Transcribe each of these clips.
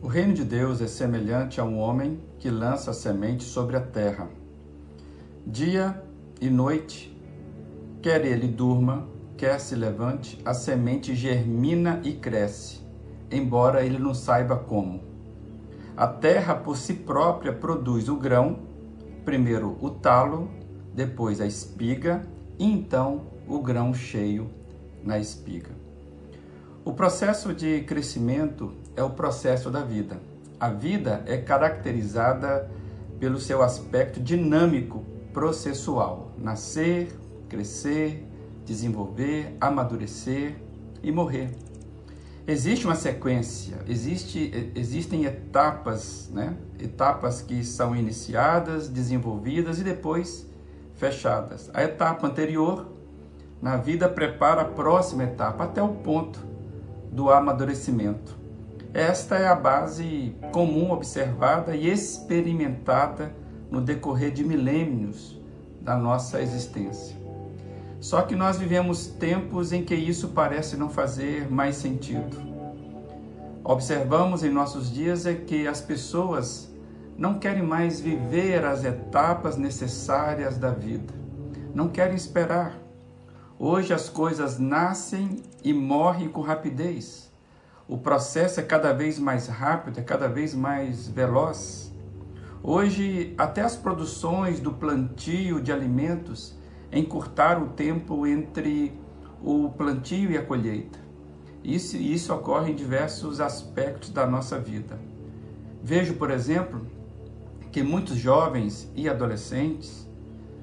O reino de Deus é semelhante a um homem que lança semente sobre a terra. Dia e noite, quer ele durma, quer se levante, a semente germina e cresce, embora ele não saiba como. A terra por si própria produz o grão, primeiro o talo, depois a espiga e então o grão cheio na espiga. O processo de crescimento é o processo da vida. A vida é caracterizada pelo seu aspecto dinâmico processual: nascer, crescer, desenvolver, amadurecer e morrer. Existe uma sequência, existe, existem etapas, né? etapas que são iniciadas, desenvolvidas e depois fechadas. A etapa anterior na vida prepara a próxima etapa, até o ponto do amadurecimento. Esta é a base comum observada e experimentada no decorrer de milênios da nossa existência. Só que nós vivemos tempos em que isso parece não fazer mais sentido. Observamos em nossos dias é que as pessoas não querem mais viver as etapas necessárias da vida. Não querem esperar Hoje as coisas nascem e morrem com rapidez. O processo é cada vez mais rápido, é cada vez mais veloz. Hoje, até as produções do plantio de alimentos encurtaram o tempo entre o plantio e a colheita. Isso, isso ocorre em diversos aspectos da nossa vida. Vejo, por exemplo, que muitos jovens e adolescentes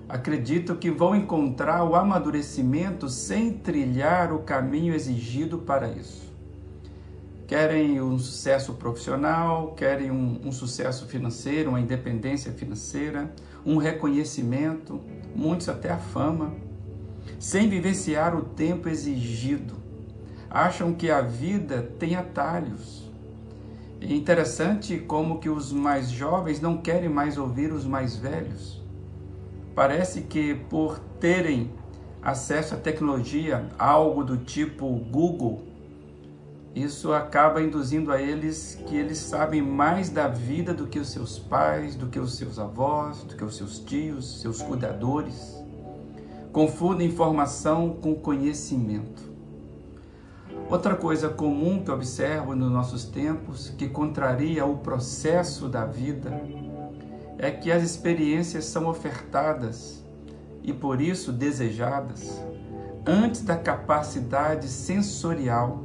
acredito que vão encontrar o amadurecimento sem trilhar o caminho exigido para isso. Querem um sucesso profissional, querem um, um sucesso financeiro, uma independência financeira, um reconhecimento, muitos até a fama, sem vivenciar o tempo exigido. Acham que a vida tem atalhos. É interessante como que os mais jovens não querem mais ouvir os mais velhos Parece que por terem acesso à tecnologia, algo do tipo Google, isso acaba induzindo a eles que eles sabem mais da vida do que os seus pais, do que os seus avós, do que os seus tios, seus cuidadores. Confundem informação com conhecimento. Outra coisa comum que observo nos nossos tempos, que contraria o processo da vida, é que as experiências são ofertadas e por isso desejadas antes da capacidade sensorial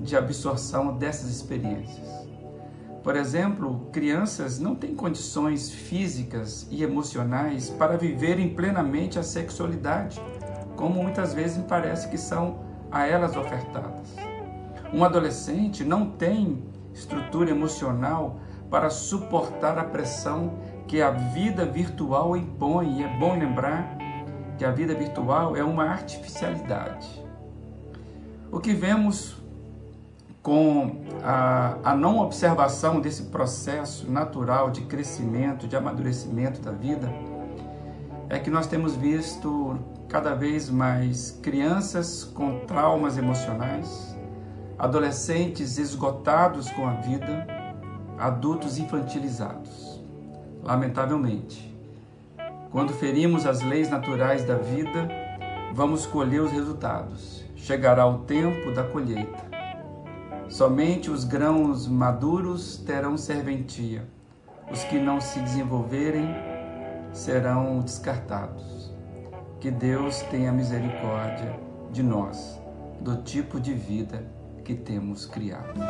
de absorção dessas experiências. Por exemplo, crianças não têm condições físicas e emocionais para viverem plenamente a sexualidade, como muitas vezes parece que são a elas ofertadas. Um adolescente não tem estrutura emocional para suportar a pressão que a vida virtual impõe, e é bom lembrar que a vida virtual é uma artificialidade. O que vemos com a, a não observação desse processo natural de crescimento, de amadurecimento da vida, é que nós temos visto cada vez mais crianças com traumas emocionais, adolescentes esgotados com a vida, adultos infantilizados lamentavelmente. Quando ferimos as leis naturais da vida, vamos colher os resultados. Chegará o tempo da colheita. Somente os grãos maduros terão serventia. Os que não se desenvolverem serão descartados. Que Deus tenha misericórdia de nós, do tipo de vida que temos criado.